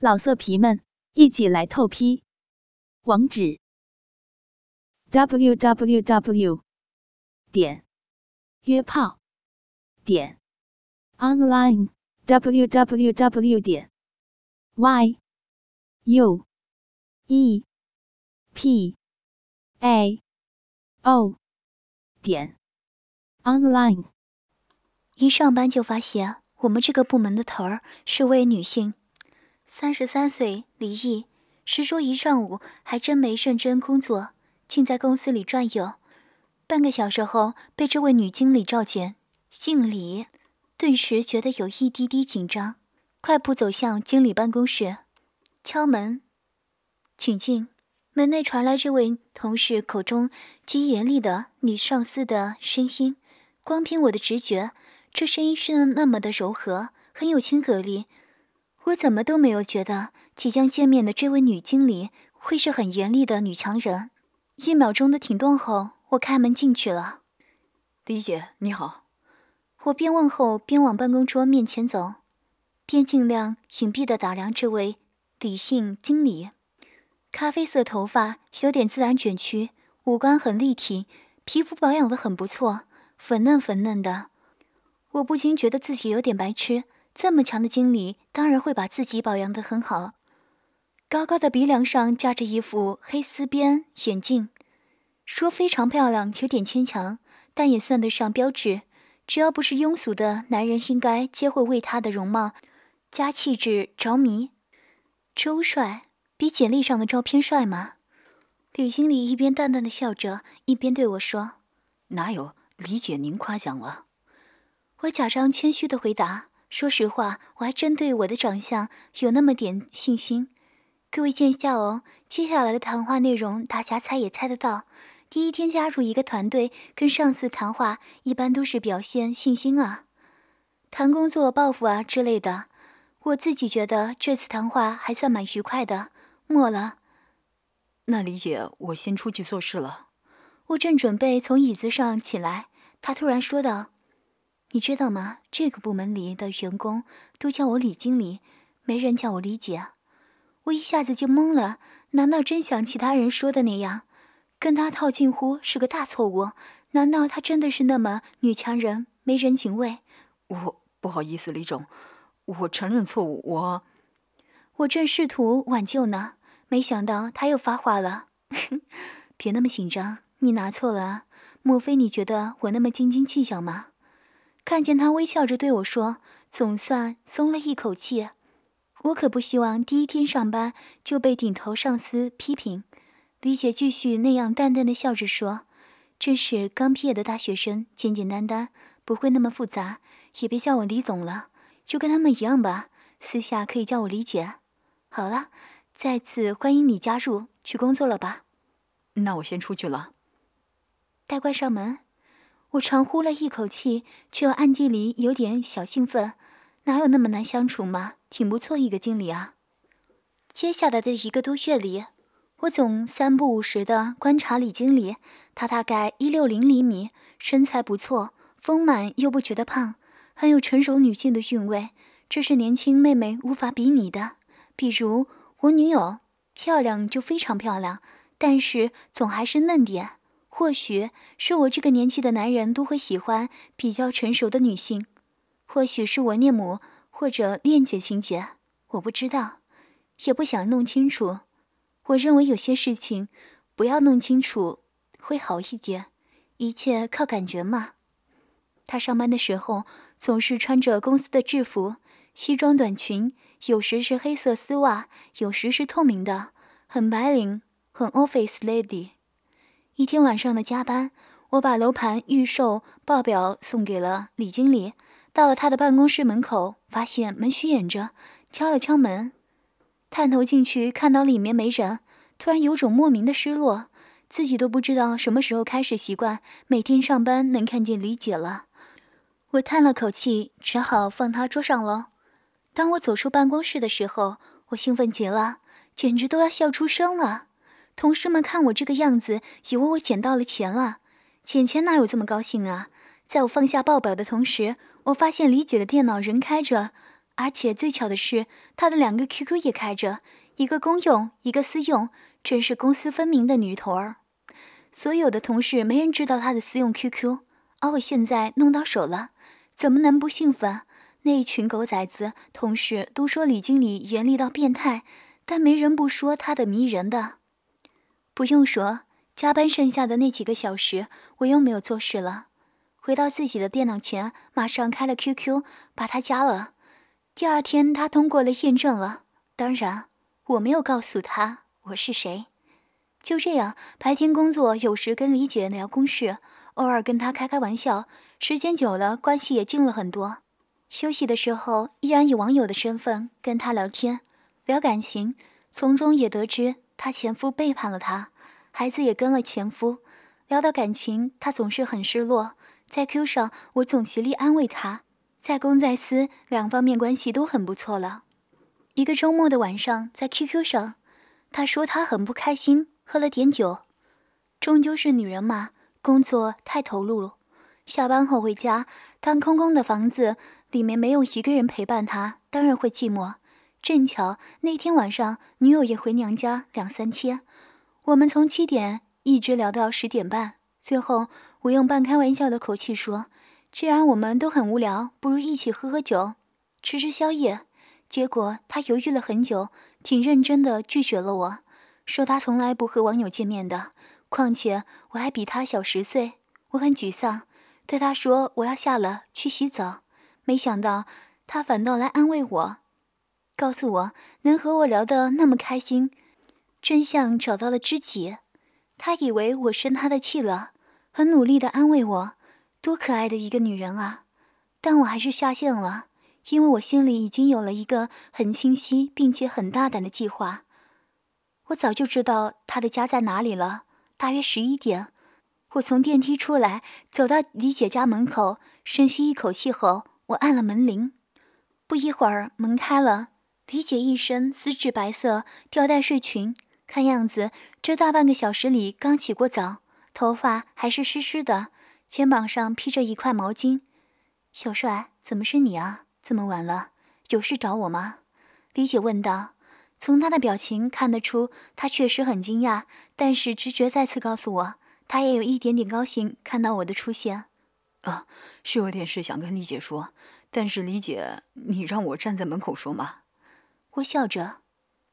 老色皮们，一起来透批！网址：w w w 点约炮点 online w w w 点 y u e p a o 点 online。一上班就发现，我们这个部门的头儿是位女性。三十三岁，离异，实说一上午还真没认真工作，竟在公司里转悠。半个小时后被这位女经理召见，姓李，顿时觉得有一滴滴紧张，快步走向经理办公室，敲门，请进。门内传来这位同事口中极严厉的女上司的声音，光凭我的直觉，这声音是那么的柔和，很有亲和力。我怎么都没有觉得即将见面的这位女经理会是很严厉的女强人。一秒钟的停顿后，我开门进去了。李姐，你好。我边问候边往办公桌面前走，边尽量隐蔽的打量这位李姓经理。咖啡色头发有点自然卷曲，五官很立体，皮肤保养的很不错，粉嫩粉嫩的。我不禁觉得自己有点白痴。这么强的经理，当然会把自己保养得很好。高高的鼻梁上架着一副黑丝边眼镜，说非常漂亮有点牵强，但也算得上标致。只要不是庸俗的男人，应该皆会为他的容貌加气质着迷。周帅比简历上的照片帅吗？李经理一边淡淡的笑着，一边对我说：“哪有，李姐您夸奖了。”我假装谦虚的回答。说实话，我还真对我的长相有那么点信心。各位见笑哦，接下来的谈话内容大家猜也猜得到。第一天加入一个团队，跟上司谈话，一般都是表现信心啊，谈工作抱负啊之类的。我自己觉得这次谈话还算蛮愉快的。末了，那李姐，我先出去做事了。我正准备从椅子上起来，他突然说道。你知道吗？这个部门里的员工都叫我李经理，没人叫我李姐。我一下子就懵了。难道真像其他人说的那样，跟他套近乎是个大错误？难道他真的是那么女强人，没人情味？我不好意思，李总，我承认错误。我，我正试图挽救呢，没想到他又发话了。别那么紧张，你拿错了？莫非你觉得我那么斤斤计较吗？看见他微笑着对我说，总算松了一口气。我可不希望第一天上班就被顶头上司批评。李姐继续那样淡淡的笑着说：“真是刚毕业的大学生，简简单单，不会那么复杂。也别叫我李总了，就跟他们一样吧。私下可以叫我李姐。好了，再次欢迎你加入，去工作了吧。那我先出去了，带关上门。”我长呼了一口气，却又暗地里有点小兴奋。哪有那么难相处嘛？挺不错一个经理啊。接下来的一个多月里，我总三不五时的观察李经理。他大概一六零厘米，身材不错，丰满又不觉得胖，很有成熟女性的韵味，这是年轻妹妹无法比拟的。比如我女友，漂亮就非常漂亮，但是总还是嫩点。或许是我这个年纪的男人都会喜欢比较成熟的女性，或许是我恋母或者恋姐情节，我不知道，也不想弄清楚。我认为有些事情不要弄清楚会好一点，一切靠感觉嘛。他上班的时候总是穿着公司的制服，西装短裙，有时是黑色丝袜，有时是透明的，很白领，很 office lady。一天晚上的加班，我把楼盘预售报表送给了李经理。到了他的办公室门口，发现门虚掩着，敲了敲门，探头进去，看到里面没人，突然有种莫名的失落，自己都不知道什么时候开始习惯每天上班能看见李姐了。我叹了口气，只好放他桌上了。当我走出办公室的时候，我兴奋极了，简直都要笑出声了。同事们看我这个样子，以为我捡到了钱了。捡钱哪有这么高兴啊？在我放下报表的同时，我发现李姐的电脑仍开着，而且最巧的是，她的两个 QQ 也开着，一个公用，一个私用，真是公私分明的女头儿。所有的同事没人知道她的私用 QQ，而我现在弄到手了，怎么能不兴奋？那一群狗崽子同事都说李经理严厉到变态，但没人不说他的迷人的。不用说，加班剩下的那几个小时，我又没有做事了。回到自己的电脑前，马上开了 QQ，把他加了。第二天，他通过了验证了。当然，我没有告诉他我是谁。就这样，白天工作，有时跟李姐聊公事，偶尔跟她开开玩笑。时间久了，关系也近了很多。休息的时候，依然以网友的身份跟她聊天，聊感情，从中也得知她前夫背叛了她，孩子也跟了前夫。聊到感情，她总是很失落。在 Q 上，我总极力安慰她，在公在私两方面关系都很不错了。一个周末的晚上，在 QQ 上，她说她很不开心。喝了点酒，终究是女人嘛，工作太投入了。下班后回家，当空空的房子里面没有一个人陪伴他，当然会寂寞。正巧那天晚上，女友也回娘家两三天，我们从七点一直聊到十点半。最后，我用半开玩笑的口气说：“既然我们都很无聊，不如一起喝喝酒，吃吃宵夜。”结果他犹豫了很久，挺认真的拒绝了我。说他从来不和网友见面的，况且我还比他小十岁。我很沮丧，对他说我要下了去洗澡。没想到他反倒来安慰我，告诉我能和我聊得那么开心，真相找到了知己。他以为我生他的气了，很努力的安慰我，多可爱的一个女人啊！但我还是下线了，因为我心里已经有了一个很清晰并且很大胆的计划。我早就知道他的家在哪里了。大约十一点，我从电梯出来，走到李姐家门口，深吸一口气后，我按了门铃。不一会儿，门开了。李姐一身丝质白色吊带睡裙，看样子这大半个小时里刚洗过澡，头发还是湿湿的，肩膀上披着一块毛巾。小帅，怎么是你啊？这么晚了，有事找我吗？李姐问道。从他的表情看得出，他确实很惊讶，但是直觉再次告诉我，他也有一点点高兴看到我的出现。啊，是有点事想跟李姐说，但是李姐，你让我站在门口说吗？我笑着，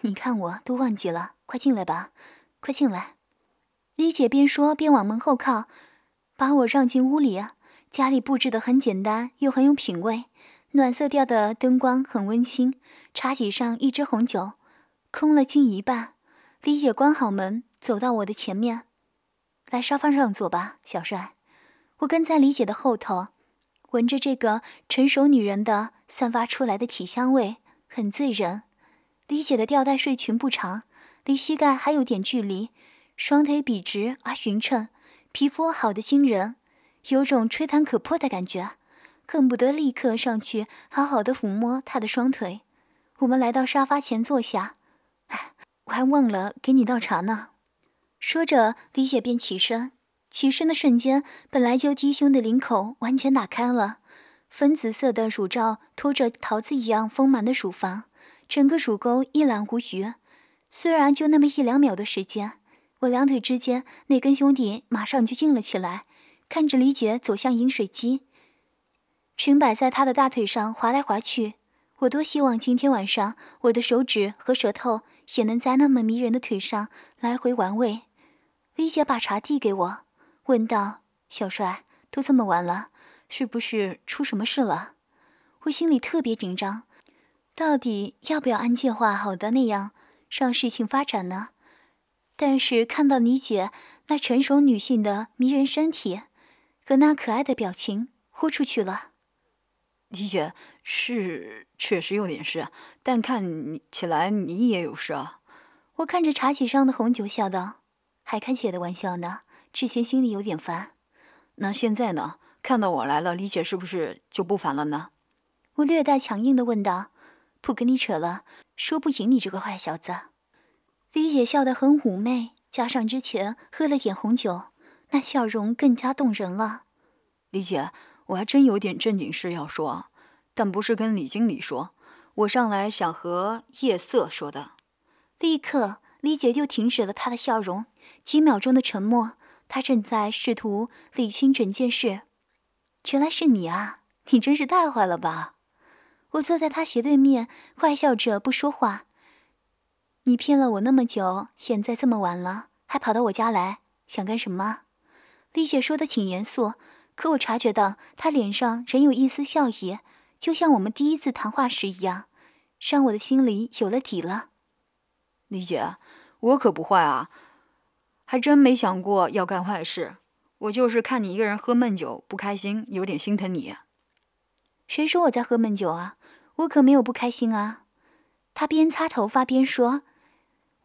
你看我都忘记了，快进来吧，快进来。李姐边说边往门后靠，把我让进屋里。家里布置的很简单，又很有品味，暖色调的灯光很温馨，茶几上一支红酒。空了近一半，李姐关好门，走到我的前面，来沙发上坐吧，小帅。我跟在李姐的后头，闻着这个成熟女人的散发出来的体香味，很醉人。李姐的吊带睡裙不长，离膝盖还有点距离，双腿笔直而匀称，皮肤好的惊人，有种吹弹可破的感觉，恨不得立刻上去好好的抚摸她的双腿。我们来到沙发前坐下。我还忘了给你倒茶呢。说着，李姐便起身。起身的瞬间，本来就低胸的领口完全打开了，粉紫色的乳罩托着桃子一样丰满的乳房，整个乳沟一览无余。虽然就那么一两秒的时间，我两腿之间那根兄弟马上就硬了起来。看着李姐走向饮水机，裙摆在她的大腿上滑来滑去。我多希望今天晚上我的手指和舌头也能在那么迷人的腿上来回玩味。李姐把茶递给我，问道：“小帅，都这么晚了，是不是出什么事了？”我心里特别紧张，到底要不要按计划好的那样让事情发展呢？但是看到李姐那成熟女性的迷人身体和那可爱的表情，豁出去了。李姐是确实有点事，但看你起来你也有事啊。我看着茶几上的红酒，笑道：“还开姐的玩笑呢，之前心里有点烦。那现在呢？看到我来了，李姐是不是就不烦了呢？”我略带强硬的问道：“不跟你扯了，说不赢你这个坏小子。”李姐笑得很妩媚，加上之前喝了点红酒，那笑容更加动人了。李姐。我还真有点正经事要说，但不是跟李经理说，我上来想和夜色说的。立刻，李姐就停止了她的笑容。几秒钟的沉默，她正在试图理清整件事。原来是你啊！你真是太坏了吧！我坐在他斜对面，坏笑着不说话。你骗了我那么久，现在这么晚了，还跑到我家来，想干什么？李姐说的挺严肃，可我察觉到她脸上仍有一丝笑意，就像我们第一次谈话时一样，让我的心里有了底了。李姐，我可不坏啊，还真没想过要干坏事。我就是看你一个人喝闷酒不开心，有点心疼你。谁说我在喝闷酒啊？我可没有不开心啊。他边擦头发边说。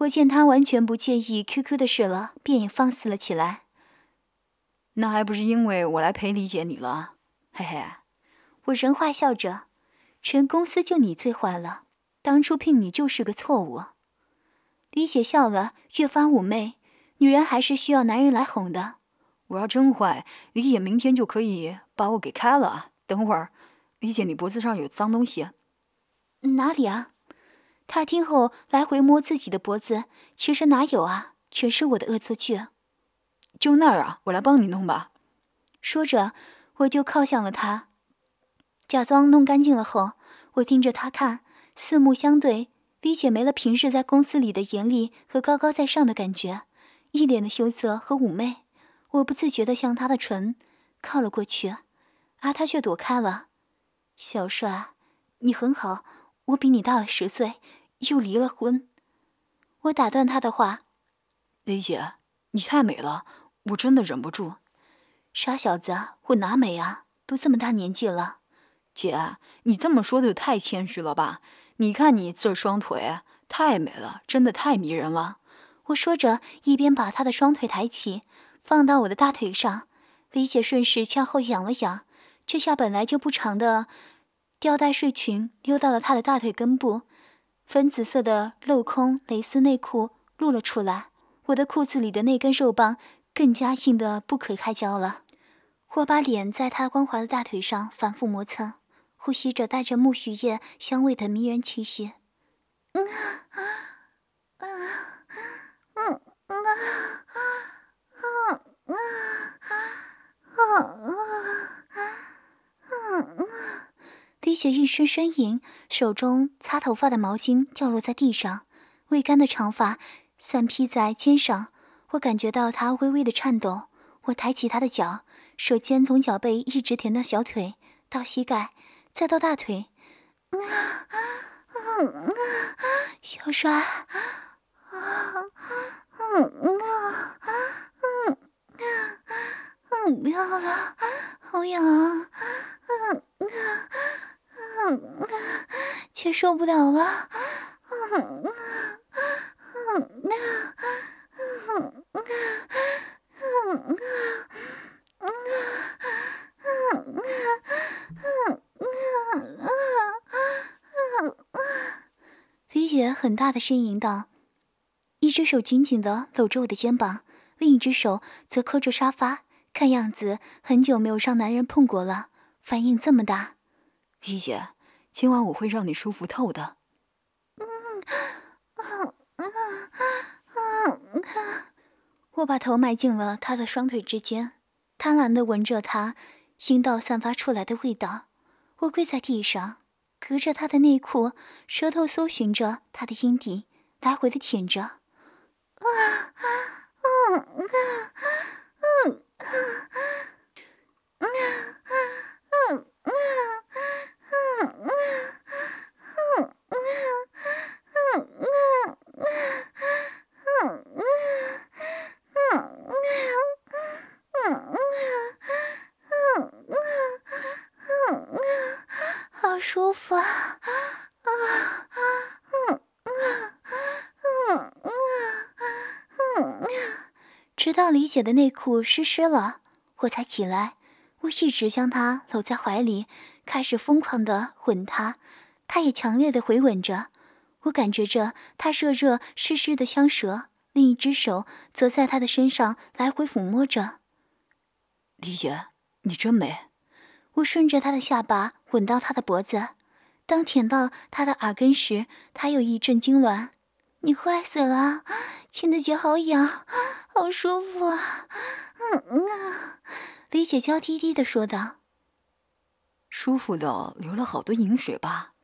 我见他完全不介意 QQ 的事了，便也放肆了起来。那还不是因为我来陪李姐你了，嘿嘿。我人坏笑着，全公司就你最坏了，当初聘你就是个错误。李姐笑了，越发妩媚。女人还是需要男人来哄的。我要真坏，李姐明天就可以把我给开了。等会儿，李姐，你脖子上有脏东西。哪里啊？他听后来回摸自己的脖子，其实哪有啊，全是我的恶作剧。就那儿啊，我来帮你弄吧。说着，我就靠向了他，假装弄干净了后，我盯着他看，四目相对。李姐没了平日在公司里的严厉和高高在上的感觉，一脸的羞涩和妩媚。我不自觉地向她的唇靠了过去，而他却躲开了。小帅，你很好。我比你大了十岁，又离了婚。我打断他的话：“雷姐，你太美了，我真的忍不住。”傻小子，我哪美啊？都这么大年纪了。姐，你这么说的太谦虚了吧？你看你这双腿，太美了，真的太迷人了。我说着，一边把他的双腿抬起，放到我的大腿上。李姐顺势向后仰了仰，这下本来就不长的。吊带睡裙溜到了他的大腿根部，粉紫色的镂空蕾丝内裤露了出来。我的裤子里的那根肉棒更加硬得不可开交了。我把脸在他光滑的大腿上反复磨蹭，呼吸着带着木须叶香味的迷人气息。嗯啊啊嗯啊啊啊啊啊！雪一声呻吟，手中擦头发的毛巾掉落在地上，未干的长发散披在肩上。我感觉到她微微的颤抖。我抬起她的脚，舌尖从脚背一直舔到小腿，到膝盖，再到大腿。啊啊啊！小帅，啊啊啊啊！嗯，不要了，好痒啊！嗯嗯嗯嗯，却受不了了！嗯嗯嗯嗯嗯嗯嗯嗯嗯嗯嗯李姐很大的呻吟道，一只手紧紧的搂着我的肩膀，另一只手则扣着沙发。看样子很久没有让男人碰过了，反应这么大。一姐，今晚我会让你舒服透的。嗯，啊啊啊啊，我把头埋进了他的双腿之间，贪婪地闻着他阴道散发出来的味道。我跪在地上，隔着他的内裤，舌头搜寻着他的阴蒂，来回的舔着。啊，啊，啊，啊，啊，啊，啊，嗯，啊。好舒服啊！啊啊嗯嗯嗯嗯嗯。直到李姐的内裤湿湿了，我才起来。我一直将她搂在怀里，开始疯狂的吻她，她也强烈的回吻着。我感觉着她热热湿湿的香舌，另一只手则在她的身上来回抚摸着。李姐，你真美。我顺着她的下巴吻到她的脖子，当舔到他的耳根时，他又一阵痉挛。你坏死了，亲的脚好痒，好舒服啊！嗯嗯啊，李姐娇滴滴的说道。舒服的流了好多饮水吧？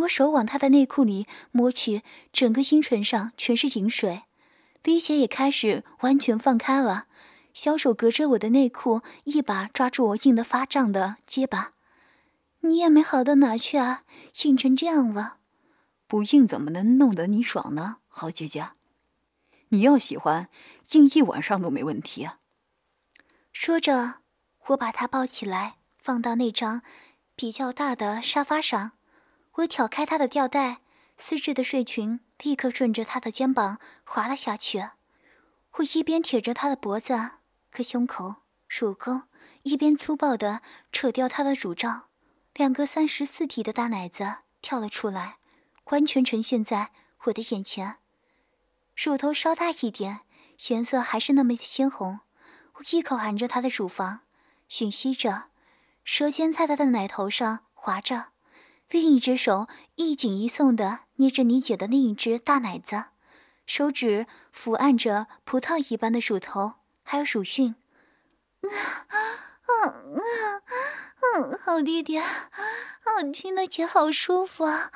我手往她的内裤里摸去，整个阴唇上全是饮水。鼻血也开始完全放开了，小手隔着我的内裤，一把抓住我硬得发胀的结巴。你也没好到哪去啊，硬成这样了。不硬怎么能弄得你爽呢，好姐姐？你要喜欢，硬一晚上都没问题啊。说着，我把她抱起来，放到那张比较大的沙发上。我挑开她的吊带，丝质的睡裙立刻顺着她的肩膀滑了下去。我一边舔着她的脖子和胸口、乳沟，一边粗暴地扯掉她的乳罩。两个三十四 T 的大奶子跳了出来，完全呈现在我的眼前。乳头稍大一点，颜色还是那么的鲜红。我一口含着她的乳房，吮吸着，舌尖在他的奶头上划着，另一只手一紧一松地捏着你姐的另一只大奶子，手指抚按着葡萄一般的乳头，还有乳晕。嗯嗯嗯，好弟弟，嗯，亲的姐好舒服啊，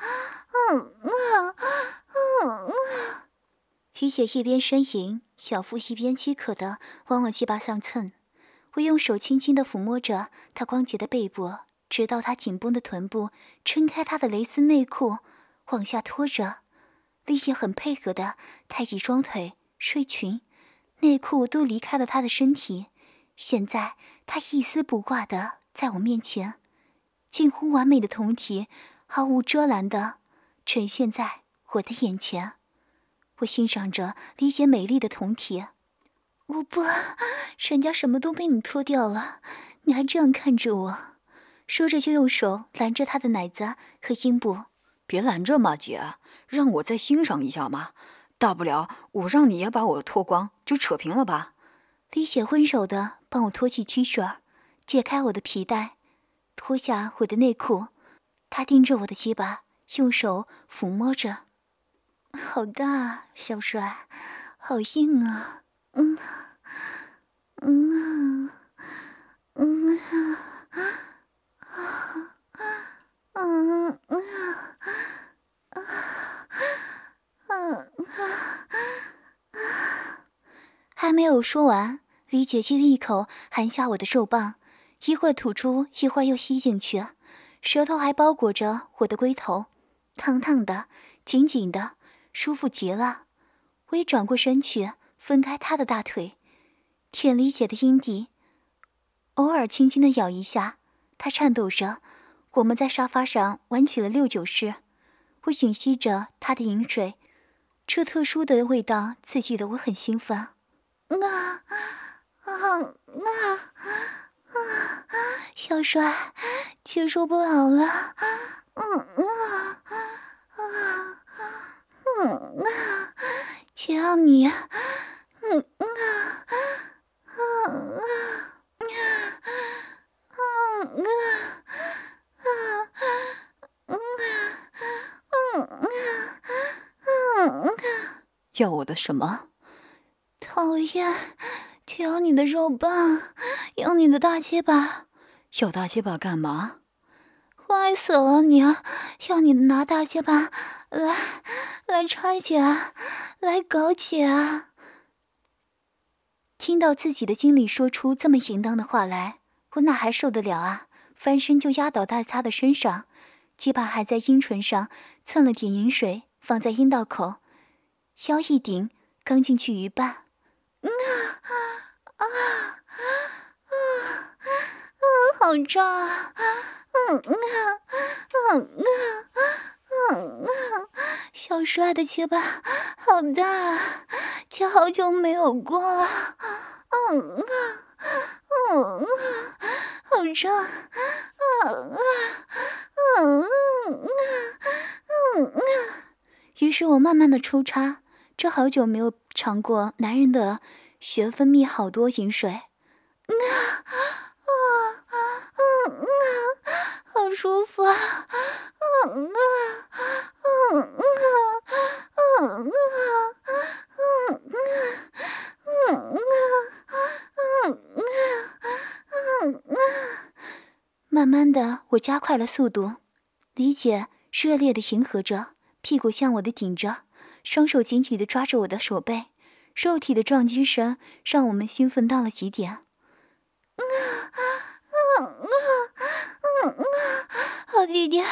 嗯嗯嗯嗯。李姐一边呻吟，小腹一边饥渴的往我鸡巴上蹭。我用手轻轻的抚摸着她光洁的背部，直到她紧绷的臀部撑开她的蕾丝内裤，往下拖着。李姐很配合的抬起双腿，睡裙、内裤都离开了她的身体。现在他一丝不挂的在我面前，近乎完美的酮体，毫无遮拦的呈现在我的眼前。我欣赏着李姐美丽的酮体。我不，人家什么都被你脱掉了，你还这样看着我？说着就用手拦着他的奶子和阴部。别拦着嘛，姐，让我再欣赏一下嘛。大不了我让你也把我脱光，就扯平了吧。李姐温柔的帮我脱去 T 恤，解开我的皮带，脱下我的内裤。她盯着我的鸡巴，用手抚摸着。好大，小帅，好硬啊！嗯，嗯，嗯，啊，啊，嗯，啊，啊，啊，还没有说完。李姐就一口含下我的肉棒，一会儿吐出，一会儿又吸进去，舌头还包裹着我的龟头，烫烫的，紧紧的，舒服极了。我也转过身去，分开他的大腿，舔李姐的阴蒂，偶尔轻轻的咬一下，他颤抖着。我们在沙发上玩起了六九式，我吮吸着他的饮水，这特殊的味道刺激的我很兴奋。啊！啊啊啊！小帅，接受不了了！嗯啊啊嗯啊！只要你，什么？讨厌！挑你的肉棒，要你的大结巴，要大结巴干嘛？坏死了你！要你拿大结巴来来拆解，来搞解。听到自己的经理说出这么淫荡的话来，我哪还受得了啊？翻身就压倒在他的身上，结巴还在阴唇上蹭了点饮水，放在阴道口，腰一顶，刚进去一半。啊啊啊啊啊！好胀啊！嗯啊嗯啊嗯啊！小帅的结巴好大，这好久没有过了。嗯啊嗯啊，好胀啊啊嗯啊嗯啊！于是我慢慢的抽插。这好久没有尝过男人的血分泌好多饮水，啊啊嗯啊，好舒服啊！嗯嗯嗯嗯啊嗯啊嗯啊嗯啊。慢慢的，我加快了速度，李姐热烈的迎合着，屁股向我的顶着，双手紧紧的抓着我的手背，肉体的撞击声让我们兴奋到了极点。嗯嗯嗯嗯，好弟弟，好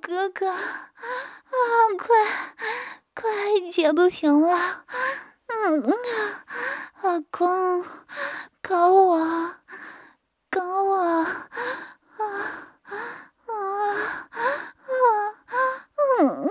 哥哥，啊，快快姐不行了，嗯嗯，老公，搞我，搞我，啊啊啊啊嗯啊！